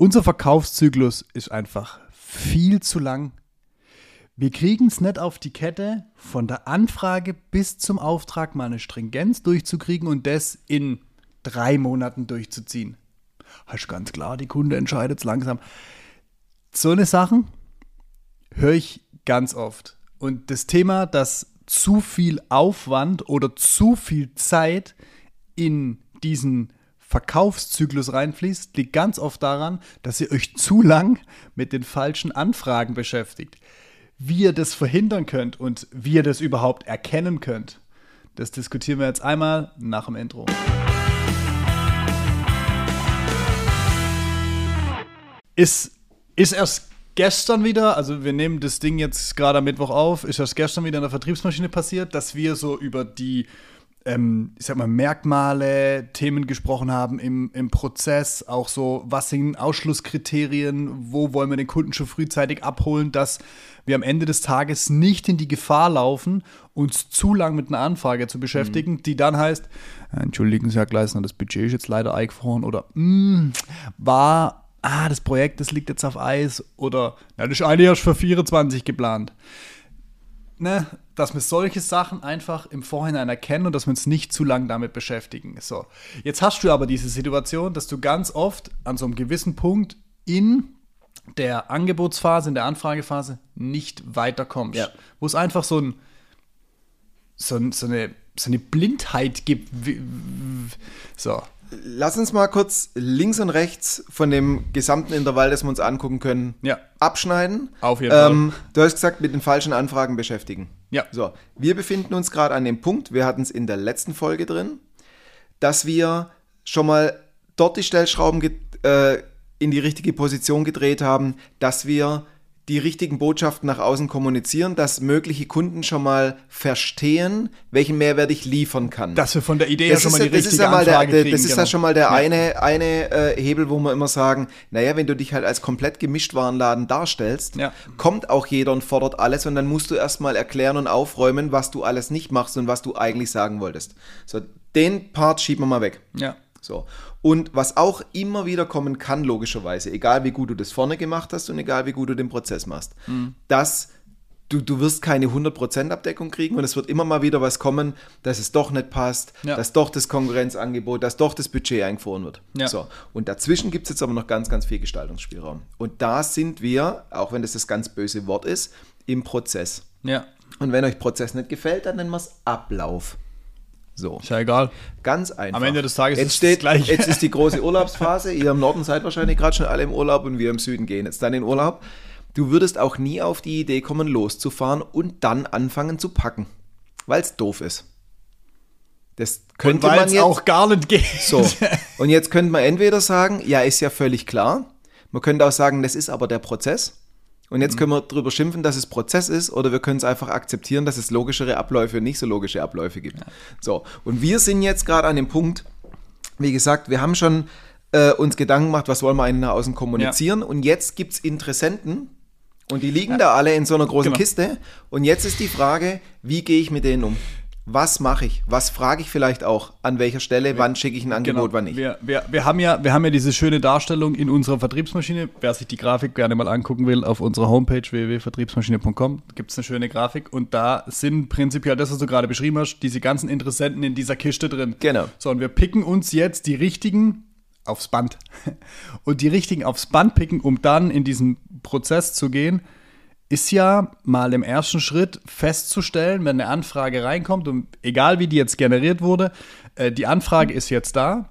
unser Verkaufszyklus ist einfach viel zu lang. Wir kriegen es nicht auf die Kette, von der Anfrage bis zum Auftrag mal eine Stringenz durchzukriegen und das in drei Monaten durchzuziehen. Hast ganz klar, die Kunde entscheidet es langsam. So eine Sachen höre ich ganz oft. Und das Thema, dass zu viel Aufwand oder zu viel Zeit in diesen Verkaufszyklus reinfließt, liegt ganz oft daran, dass ihr euch zu lang mit den falschen Anfragen beschäftigt. Wie ihr das verhindern könnt und wie ihr das überhaupt erkennen könnt, das diskutieren wir jetzt einmal nach dem Intro. Ist, ist erst gestern wieder, also wir nehmen das Ding jetzt gerade am Mittwoch auf, ist erst gestern wieder in der Vertriebsmaschine passiert, dass wir so über die ähm, ich sag mal, Merkmale, Themen gesprochen haben im, im Prozess, auch so, was sind Ausschlusskriterien, wo wollen wir den Kunden schon frühzeitig abholen, dass wir am Ende des Tages nicht in die Gefahr laufen, uns zu lang mit einer Anfrage zu beschäftigen, mhm. die dann heißt, entschuldigen Sie, Herr Gleisner, das Budget ist jetzt leider eingefroren oder mm, war ah, das Projekt, das liegt jetzt auf Eis oder na, das ist eigentlich erst für 24 geplant. Ne, dass wir solche Sachen einfach im Vorhinein erkennen und dass wir uns nicht zu lange damit beschäftigen. So, jetzt hast du aber diese Situation, dass du ganz oft an so einem gewissen Punkt in der Angebotsphase, in der Anfragephase nicht weiterkommst. Ja. Wo es einfach so, ein, so, so, eine, so eine Blindheit gibt. So, lass uns mal kurz links und rechts von dem gesamten Intervall, das wir uns angucken können, ja. abschneiden. Auf jeden ähm, Fall. Du hast gesagt, mit den falschen Anfragen beschäftigen. Ja. So, wir befinden uns gerade an dem Punkt, wir hatten es in der letzten Folge drin, dass wir schon mal dort die Stellschrauben äh, in die richtige Position gedreht haben, dass wir die richtigen Botschaften nach außen kommunizieren, dass mögliche Kunden schon mal verstehen, welchen Mehrwert ich liefern kann. Dass wir von der Idee das schon mal die richtige ist ja Anfrage der, kriegen. Das ist genau. ja schon mal der eine, eine äh, Hebel, wo wir immer sagen, naja, wenn du dich halt als komplett Gemischtwarenladen darstellst, ja. kommt auch jeder und fordert alles und dann musst du erstmal erklären und aufräumen, was du alles nicht machst und was du eigentlich sagen wolltest. So, den Part schieben wir mal weg. Ja. So. Und was auch immer wieder kommen kann, logischerweise, egal wie gut du das vorne gemacht hast und egal wie gut du den Prozess machst, mhm. dass du, du wirst keine 100% Abdeckung kriegen und es wird immer mal wieder was kommen, dass es doch nicht passt, ja. dass doch das Konkurrenzangebot, dass doch das Budget eingefroren wird. Ja. So. Und dazwischen gibt es jetzt aber noch ganz, ganz viel Gestaltungsspielraum. Und da sind wir, auch wenn das das ganz böse Wort ist, im Prozess. Ja. Und wenn euch Prozess nicht gefällt, dann nennen wir es Ablauf. So. Ist ja egal. Ganz einfach. Am Ende des Tages jetzt ist steht, es gleich. Jetzt ist die große Urlaubsphase. Ihr im Norden seid wahrscheinlich gerade schon alle im Urlaub und wir im Süden gehen jetzt dann in Urlaub. Du würdest auch nie auf die Idee kommen, loszufahren und dann anfangen zu packen, weil es doof ist. Das könnte man jetzt auch gar nicht gehen. So. Und jetzt könnte man entweder sagen, ja, ist ja völlig klar. Man könnte auch sagen, das ist aber der Prozess. Und jetzt mhm. können wir darüber schimpfen, dass es Prozess ist, oder wir können es einfach akzeptieren, dass es logischere Abläufe und nicht so logische Abläufe gibt. Ja. So, und wir sind jetzt gerade an dem Punkt, wie gesagt, wir haben schon äh, uns Gedanken gemacht, was wollen wir eigentlich nach außen kommunizieren. Ja. Und jetzt gibt es Interessenten, und die liegen ja. da alle in so einer großen genau. Kiste. Und jetzt ist die Frage, wie gehe ich mit denen um? Was mache ich? Was frage ich vielleicht auch? An welcher Stelle? Wann schicke ich ein Angebot? Genau. Wann nicht? Wir, wir, wir, haben ja, wir haben ja diese schöne Darstellung in unserer Vertriebsmaschine. Wer sich die Grafik gerne mal angucken will, auf unserer Homepage www.vertriebsmaschine.com gibt es eine schöne Grafik. Und da sind prinzipiell das, was du gerade beschrieben hast, diese ganzen Interessenten in dieser Kiste drin. Genau. So, und wir picken uns jetzt die richtigen aufs Band. Und die richtigen aufs Band picken, um dann in diesen Prozess zu gehen ist ja mal im ersten Schritt festzustellen, wenn eine Anfrage reinkommt und egal wie die jetzt generiert wurde, äh, die Anfrage ist jetzt da.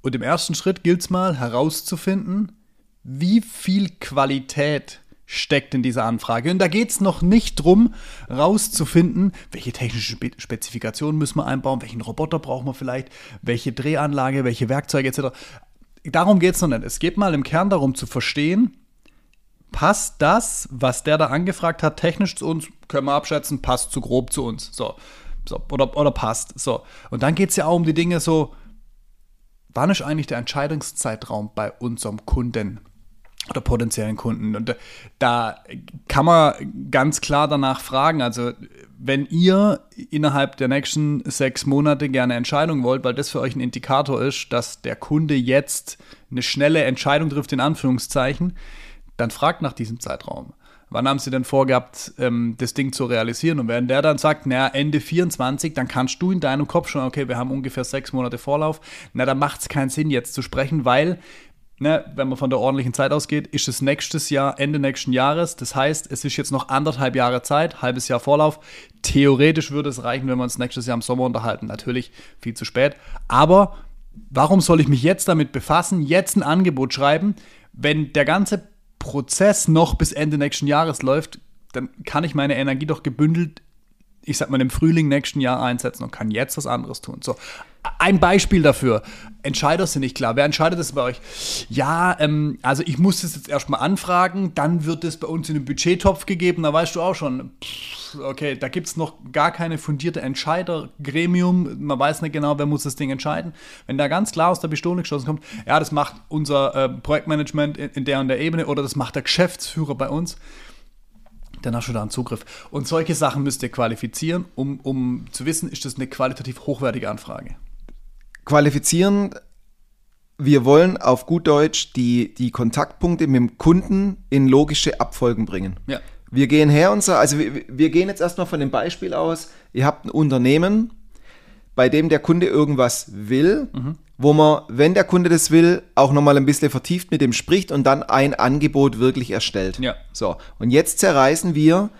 Und im ersten Schritt gilt es mal herauszufinden, wie viel Qualität steckt in dieser Anfrage. Und da geht es noch nicht drum, rauszufinden, welche technische Spezifikationen müssen wir einbauen, welchen Roboter brauchen wir vielleicht, welche Drehanlage, welche Werkzeuge etc. Darum geht es noch nicht. Es geht mal im Kern darum zu verstehen, passt das, was der da angefragt hat, technisch zu uns, können wir abschätzen, passt zu grob zu uns. So. so oder, oder passt. So. Und dann geht es ja auch um die Dinge so, wann ist eigentlich der Entscheidungszeitraum bei unserem Kunden? der potenziellen Kunden. Und da kann man ganz klar danach fragen, also wenn ihr innerhalb der nächsten sechs Monate gerne Entscheidung wollt, weil das für euch ein Indikator ist, dass der Kunde jetzt eine schnelle Entscheidung trifft, in Anführungszeichen, dann fragt nach diesem Zeitraum. Wann haben sie denn vorgehabt, ähm, das Ding zu realisieren? Und wenn der dann sagt, naja, Ende 24, dann kannst du in deinem Kopf schon, okay, wir haben ungefähr sechs Monate Vorlauf, na, dann macht es keinen Sinn, jetzt zu sprechen, weil ne, wenn man von der ordentlichen Zeit ausgeht, ist es nächstes Jahr, Ende nächsten Jahres. Das heißt, es ist jetzt noch anderthalb Jahre Zeit, halbes Jahr Vorlauf. Theoretisch würde es reichen, wenn wir uns nächstes Jahr im Sommer unterhalten. Natürlich viel zu spät. Aber warum soll ich mich jetzt damit befassen, jetzt ein Angebot schreiben, wenn der ganze Prozess noch bis Ende nächsten Jahres läuft, dann kann ich meine Energie doch gebündelt ich sag mal, im Frühling nächsten Jahr einsetzen und kann jetzt was anderes tun. So, ein Beispiel dafür. Entscheider sind nicht klar. Wer entscheidet das bei euch? Ja, ähm, also ich muss das jetzt erstmal anfragen, dann wird es bei uns in den Budgettopf gegeben, da weißt du auch schon, pff, okay, da gibt es noch gar keine fundierte Entscheidergremium, man weiß nicht genau, wer muss das Ding entscheiden. Wenn da ganz klar aus der Pistole geschossen kommt, ja, das macht unser äh, Projektmanagement in, in der und der Ebene oder das macht der Geschäftsführer bei uns, dann hast du da einen Zugriff. Und solche Sachen müsst ihr qualifizieren, um, um zu wissen, ist das eine qualitativ hochwertige Anfrage. Qualifizieren, wir wollen auf gut Deutsch die, die Kontaktpunkte mit dem Kunden in logische Abfolgen bringen. Ja. Wir gehen her und sagen, also wir, wir gehen jetzt erstmal von dem Beispiel aus, ihr habt ein Unternehmen, bei dem der Kunde irgendwas will, mhm. wo man, wenn der Kunde das will, auch nochmal ein bisschen vertieft mit dem spricht und dann ein Angebot wirklich erstellt. Ja. So, und jetzt zerreißen wir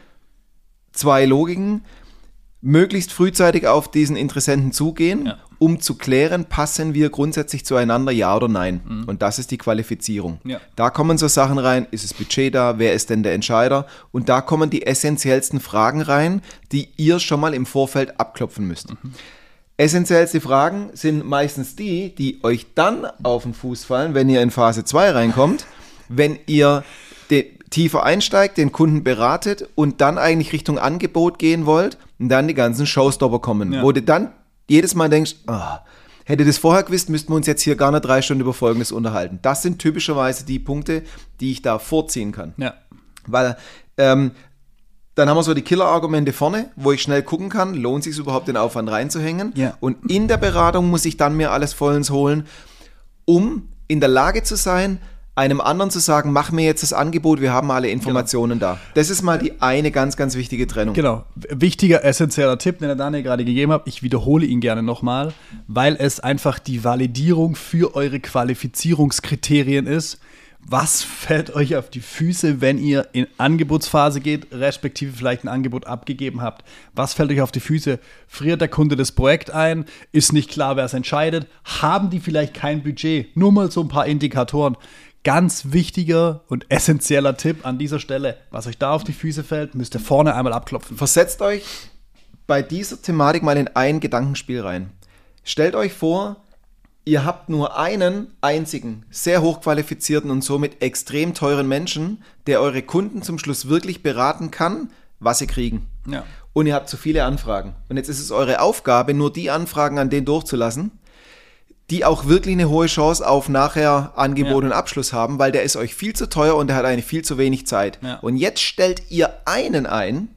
zwei Logiken, möglichst frühzeitig auf diesen Interessenten zugehen, Ja. um zu klären, passen wir grundsätzlich zueinander, ja oder nein. Und das ist die Qualifizierung. Ja. Da kommen so Sachen rein, ist das Budget da, wer ist denn der Entscheider? Und da kommen die essentiellsten Fragen rein, die ihr schon mal im Vorfeld abklopfen müsst. Essentiellste Fragen sind meistens die, die euch dann auf den Fuß fallen, wenn ihr in Phase 2 reinkommt, wenn ihr tiefer einsteigt, den Kunden beratet und dann eigentlich Richtung Angebot gehen wollt und dann die ganzen Showstopper kommen, Ja. wo du dann jedes Mal denkst, ah, hätte das vorher gewusst, müssten wir uns jetzt hier gar nicht drei Stunden über Folgendes unterhalten. Das sind typischerweise die Punkte, die ich da vorziehen kann. Ja. Weil ähm, dann haben wir so die Killer-Argumente vorne, wo ich schnell gucken kann, lohnt sich überhaupt den Aufwand reinzuhängen. Ja. Und in der Beratung muss ich dann mir alles vollends holen, um in der Lage zu sein, einem anderen zu sagen, mach mir jetzt das Angebot, wir haben alle Informationen da. Das ist mal die eine ganz, ganz wichtige Trennung. Genau. Wichtiger, essentieller Tipp, den der Daniel gerade gegeben hat. Ich wiederhole ihn gerne nochmal, weil es einfach die Validierung für eure Qualifizierungskriterien ist. Was fällt euch auf die Füße, wenn ihr in Angebotsphase geht, respektive vielleicht ein Angebot abgegeben habt? Was fällt euch auf die Füße? Friert der Kunde das Projekt ein? Ist nicht klar, wer es entscheidet? Haben die vielleicht kein Budget? Nur mal so ein paar Indikatoren. Ganz wichtiger und essentieller Tipp an dieser Stelle. Was euch da auf die Füße fällt, müsst ihr vorne einmal abklopfen. Versetzt euch bei dieser Thematik mal in ein Gedankenspiel rein. Stellt euch vor, ihr habt nur einen einzigen, sehr hochqualifizierten und somit extrem teuren Menschen, der eure Kunden zum Schluss wirklich beraten kann, was sie kriegen. Ja. Und ihr habt zu viele Anfragen. Und jetzt ist es eure Aufgabe, nur die Anfragen an den durchzulassen, die auch wirklich eine hohe Chance auf nachher Angebot Ja. und Abschluss haben, weil der ist euch viel zu teuer und der hat eigentlich viel zu wenig Zeit. Ja. Und jetzt stellt ihr einen ein,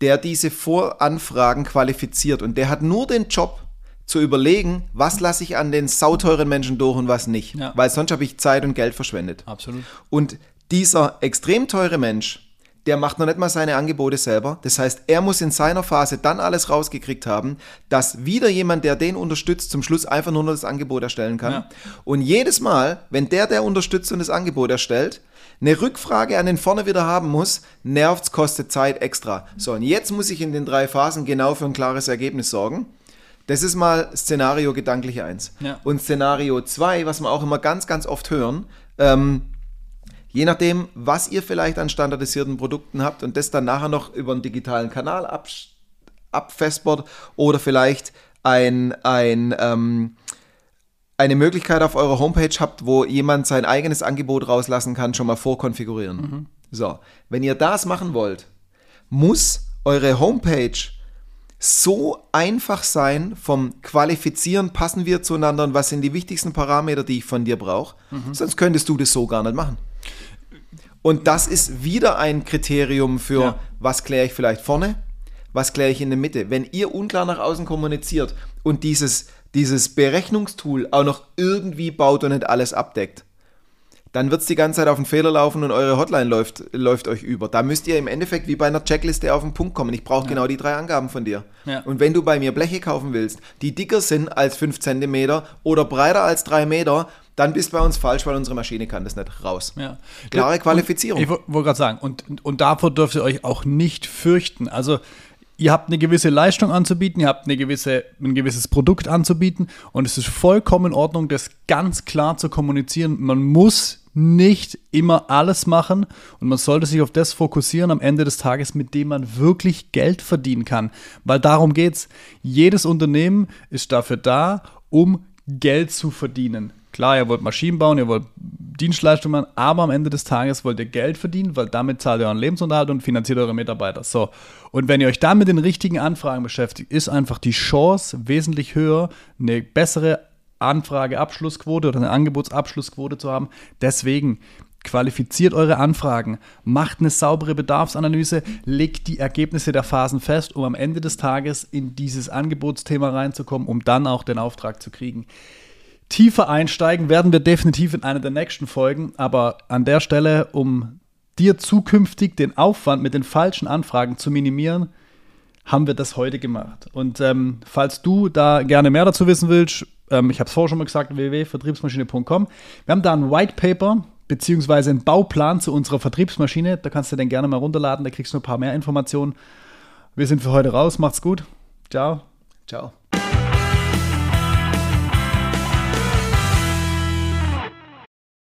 der diese Voranfragen qualifiziert und der hat nur den Job zu überlegen, was lasse ich an den sauteuren Menschen durch und was nicht, Ja. weil sonst habe ich Zeit und Geld verschwendet. Absolut. Und dieser extrem teure Mensch, der macht noch nicht mal seine Angebote selber. Das heißt, er muss in seiner Phase dann alles rausgekriegt haben, dass wieder jemand, der den unterstützt, zum Schluss einfach nur noch das Angebot erstellen kann. Ja. Und jedes Mal, wenn der, der unterstützt und das Angebot erstellt, eine Rückfrage an den vorne wieder haben muss, nervt's, kostet Zeit extra. So, und jetzt muss ich in den drei Phasen genau für ein klares Ergebnis sorgen. Das ist mal Szenario gedanklich 1. Ja. Und Szenario 2, was wir auch immer ganz, ganz oft hören, ähm, je nachdem, was ihr vielleicht an standardisierten Produkten habt und das dann nachher noch über einen digitalen Kanal absch- abfespert oder vielleicht ein, ein, ähm, eine Möglichkeit auf eurer Homepage habt, wo jemand sein eigenes Angebot rauslassen kann, schon mal vorkonfigurieren. So, wenn ihr das machen wollt, muss eure Homepage so einfach sein vom Qualifizieren, passen wir zueinander und was sind die wichtigsten Parameter, die ich von dir brauche. Sonst könntest du das so gar nicht machen. Und das ist wieder ein Kriterium für, Ja. was kläre ich vielleicht vorne, was kläre ich in der Mitte. Wenn ihr unklar nach außen kommuniziert und dieses, dieses Berechnungstool auch noch irgendwie baut und nicht alles abdeckt, dann wird es die ganze Zeit auf den Fehler laufen und eure Hotline läuft, läuft euch über. Da müsst ihr im Endeffekt wie bei einer Checkliste auf den Punkt kommen. Ich brauche genau die drei Angaben von dir. Ja. Und wenn du bei mir Bleche kaufen willst, die dicker sind als 5 cm oder breiter als 3 Meter, dann bist du bei uns falsch, weil unsere Maschine kann das nicht raus. Ja. Klare Und Qualifizierung. Ich wo- wollte gerade sagen, und, und davor dürft ihr euch auch nicht fürchten. Also, ihr habt eine gewisse Leistung anzubieten, ihr habt eine gewisse, ein gewisses Produkt anzubieten und es ist vollkommen in Ordnung, das ganz klar zu kommunizieren. Man muss nicht immer alles machen und man sollte sich auf das fokussieren am Ende des Tages, mit dem man wirklich Geld verdienen kann. Weil darum geht's. Jedes Unternehmen ist dafür da, um Geld zu verdienen. Klar, ihr wollt Maschinen bauen, ihr wollt Dienstleistungen machen, aber am Ende des Tages wollt ihr Geld verdienen, weil damit zahlt ihr euren Lebensunterhalt und finanziert eure Mitarbeiter. So. Und wenn ihr euch dann mit den richtigen Anfragen beschäftigt, ist einfach die Chance wesentlich höher, eine bessere Anfrageabschlussquote oder eine Angebotsabschlussquote zu haben. Deswegen qualifiziert eure Anfragen, macht eine saubere Bedarfsanalyse, legt die Ergebnisse der Phasen fest, um am Ende des Tages in dieses Angebotsthema reinzukommen, um dann auch den Auftrag zu kriegen. Tiefer einsteigen werden wir definitiv in einer der nächsten Folgen, aber an der Stelle, um dir zukünftig den Aufwand mit den falschen Anfragen zu minimieren, haben wir das heute gemacht. Und ähm, falls du da gerne mehr dazu wissen willst, ähm, ich habe es vorher schon mal gesagt, www.vertriebsmaschine.com. Wir haben da ein White Paper beziehungsweise einen Bauplan zu unserer Vertriebsmaschine. Da kannst du den gerne mal runterladen, da kriegst du ein paar mehr Informationen. Wir sind für heute raus. Macht's gut. Ciao. Ciao.